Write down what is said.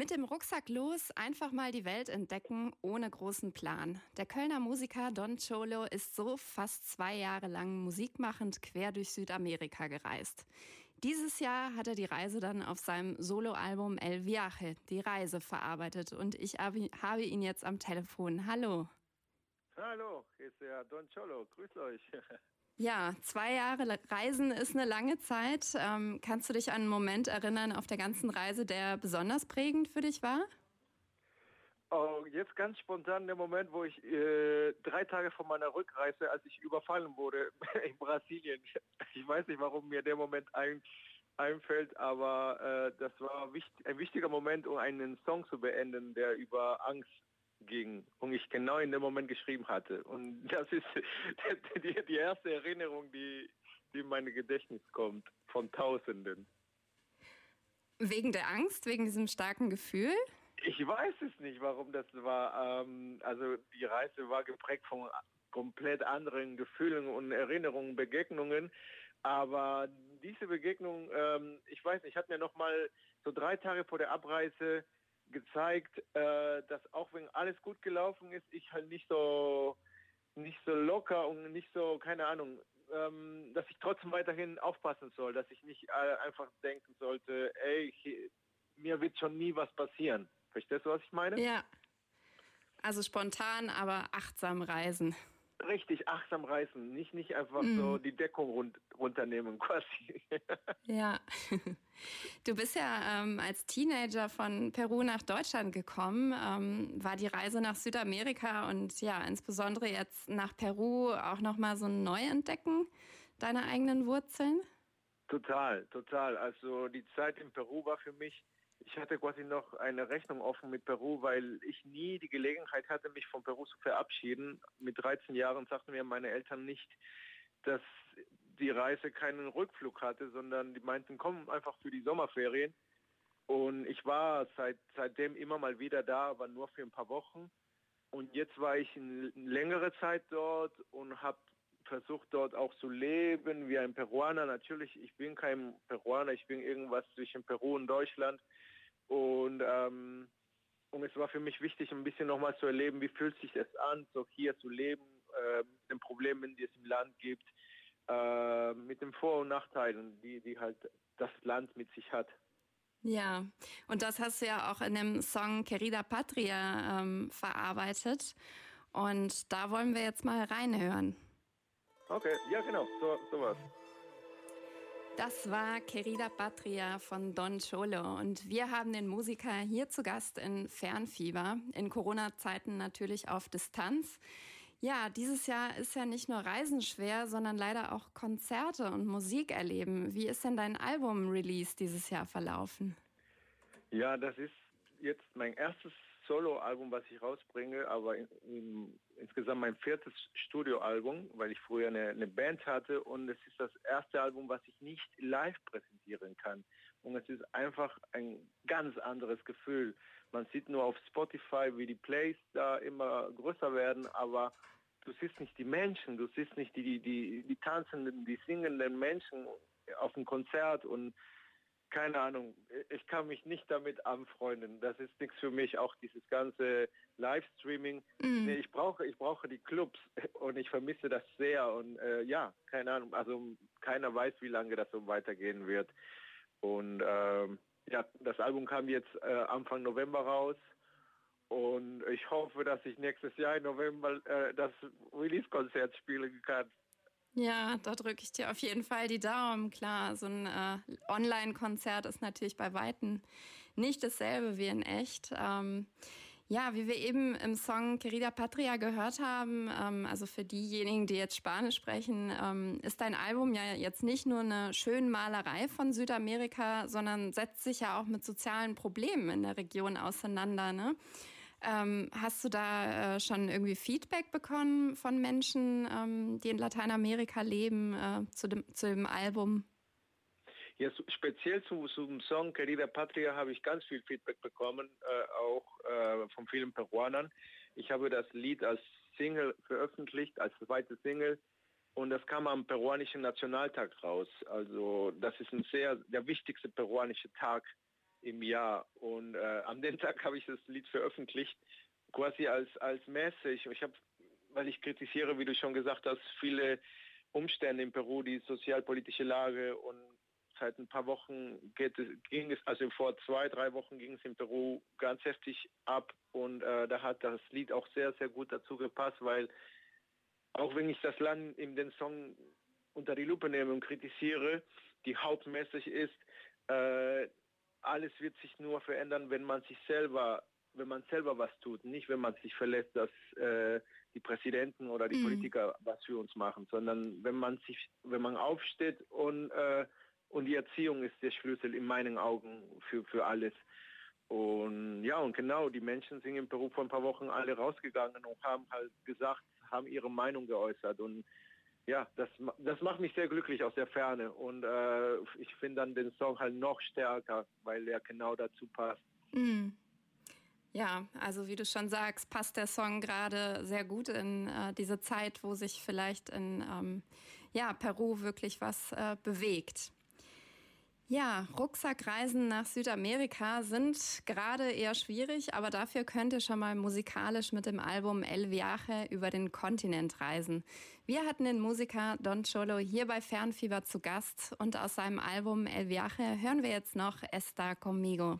Mit dem Rucksack los, einfach mal die Welt entdecken, ohne großen Plan. Der Kölner Musiker Don Cholo ist so fast zwei Jahre lang musikmachend quer durch Südamerika gereist. Dieses Jahr hat er die Reise dann auf seinem Soloalbum El Viaje, die Reise, verarbeitet und ich habe ihn jetzt am Telefon. Hallo. Hallo, hier ist der Don Cholo. Grüß euch. Ja, zwei Jahre Reisen ist eine lange Zeit. Ähm, kannst du dich an einen Moment erinnern auf der ganzen Reise, der besonders prägend für dich war? Oh, jetzt ganz spontan der Moment, wo ich äh, drei Tage vor meiner Rückreise, als ich überfallen wurde in Brasilien. Ich weiß nicht, warum mir der Moment ein, einfällt, aber äh, das war wichtig, ein wichtiger Moment, um einen Song zu beenden, der über Angst ging und ich genau in dem Moment geschrieben hatte. Und das ist die, die erste Erinnerung, die, die in mein Gedächtnis kommt, von Tausenden. Wegen der Angst, wegen diesem starken Gefühl? Ich weiß es nicht, warum das war. Ähm, also die Reise war geprägt von komplett anderen Gefühlen und Erinnerungen, Begegnungen. Aber diese Begegnung, ähm, ich weiß nicht, hat mir noch mal so drei Tage vor der Abreise gezeigt, äh, dass auch wenn alles gut gelaufen ist, ich halt nicht so nicht so locker und nicht so, keine Ahnung, ähm, dass ich trotzdem weiterhin aufpassen soll, dass ich nicht äh, einfach denken sollte, ey, ich, mir wird schon nie was passieren. Verstehst du, was ich meine? Ja. Also spontan, aber achtsam reisen. Richtig, achtsam reisen, nicht, nicht einfach mm. so die Deckung rund, runternehmen quasi. ja. Du bist ja ähm, als Teenager von Peru nach Deutschland gekommen. Ähm, war die Reise nach Südamerika und ja, insbesondere jetzt nach Peru auch nochmal so ein Neuentdecken deiner eigenen Wurzeln? Total, total. Also die Zeit in Peru war für mich ich hatte quasi noch eine Rechnung offen mit Peru, weil ich nie die Gelegenheit hatte, mich von Peru zu verabschieden. Mit 13 Jahren sagten mir meine Eltern nicht, dass die Reise keinen Rückflug hatte, sondern die meinten, komm einfach für die Sommerferien. Und ich war seit, seitdem immer mal wieder da, aber nur für ein paar Wochen. Und jetzt war ich eine längere Zeit dort und habe versucht dort auch zu leben wie ein Peruaner. Natürlich, ich bin kein Peruaner, ich bin irgendwas zwischen Peru und Deutschland. Und, ähm, und es war für mich wichtig, ein bisschen nochmal zu erleben, wie fühlt sich es an, so hier zu leben, äh, mit den Problemen, die es im Land gibt, äh, mit den Vor- und Nachteilen, die, die halt das Land mit sich hat. Ja, und das hast du ja auch in dem Song Querida Patria ähm, verarbeitet. Und da wollen wir jetzt mal reinhören. Okay, ja genau, so, sowas. Das war Querida Patria von Don Cholo und wir haben den Musiker hier zu Gast in Fernfieber, in Corona-Zeiten natürlich auf Distanz. Ja, dieses Jahr ist ja nicht nur Reisen schwer, sondern leider auch Konzerte und Musik erleben. Wie ist denn dein Album-Release dieses Jahr verlaufen? Ja, das ist jetzt mein erstes Solo-Album, was ich rausbringe, aber in, in, insgesamt mein viertes Studioalbum, weil ich früher eine, eine, Band hatte und es ist das erste Album, was ich nicht live präsentieren kann. Und es ist einfach ein ganz anderes Gefühl. Man sieht nur auf Spotify, wie die Plays da immer größer werden, aber du siehst nicht die Menschen, du siehst nicht die, die, die tanzenden, die singenden Menschen auf dem Konzert und keine Ahnung, ich kann mich nicht damit anfreunden. Das ist nichts für mich, auch dieses ganze Livestreaming. Mm. Nee, ich brauche, ich brauche die Clubs und ich vermisse das sehr. Und äh, ja, keine Ahnung, also keiner weiß, wie lange das so weitergehen wird. Und ähm, ja, das Album kam jetzt äh, Anfang November raus. Und ich hoffe, dass ich nächstes Jahr im November äh, das Release-Konzert spielen kann. Ja, da drücke ich dir auf jeden Fall die Daumen. Klar, so ein äh, Online-Konzert ist natürlich bei Weitem nicht dasselbe wie in echt. Ähm, ja, wie wir eben im Song Querida Patria gehört haben, ähm, also für diejenigen, die jetzt Spanisch sprechen, ähm, ist dein Album ja jetzt nicht nur eine schöne Malerei von Südamerika, sondern setzt sich ja auch mit sozialen Problemen in der Region auseinander. Ne? Ähm, hast du da äh, schon irgendwie Feedback bekommen von Menschen, ähm, die in Lateinamerika leben, äh, zu, dem, zu dem Album? Ja, speziell zu, zum Song Querida Patria habe ich ganz viel Feedback bekommen, äh, auch äh, von vielen Peruanern. Ich habe das Lied als Single veröffentlicht, als zweite Single. Und das kam am peruanischen Nationaltag raus. Also das ist ein sehr, der wichtigste peruanische Tag im Jahr. Und äh, an dem Tag habe ich das Lied veröffentlicht, quasi als, als Message. Ich habe, weil ich kritisiere, wie du schon gesagt hast, viele Umstände in Peru, die sozialpolitische Lage und seit ein paar Wochen geht es, ging es, also vor zwei, drei Wochen ging es in Peru ganz heftig ab und äh, da hat das Lied auch sehr, sehr gut dazu gepasst, weil auch wenn ich das Land in den Song unter die Lupe nehme und kritisiere, die Hauptmessage ist, äh, alles wird sich nur verändern, wenn man sich selber, wenn man selber was tut, nicht wenn man sich verlässt, dass äh, die Präsidenten oder die mhm. Politiker was für uns machen, sondern wenn man sich, wenn man aufsteht und äh, und die Erziehung ist der Schlüssel in meinen Augen für für alles. Und ja, und genau, die Menschen sind in Peru vor ein paar Wochen alle rausgegangen und haben halt gesagt, haben ihre Meinung geäußert und ja, das, das macht mich sehr glücklich aus der Ferne und äh, ich finde dann den Song halt noch stärker, weil er genau dazu passt. Mm. Ja, also wie du schon sagst, passt der Song gerade sehr gut in äh, diese Zeit, wo sich vielleicht in ähm, ja, Peru wirklich was äh, bewegt. Ja, Rucksackreisen nach Südamerika sind gerade eher schwierig, aber dafür könnt ihr schon mal musikalisch mit dem Album El Viaje über den Kontinent reisen. Wir hatten den Musiker Don Cholo hier bei Fernfieber zu Gast und aus seinem Album El Viaje hören wir jetzt noch Esta Conmigo.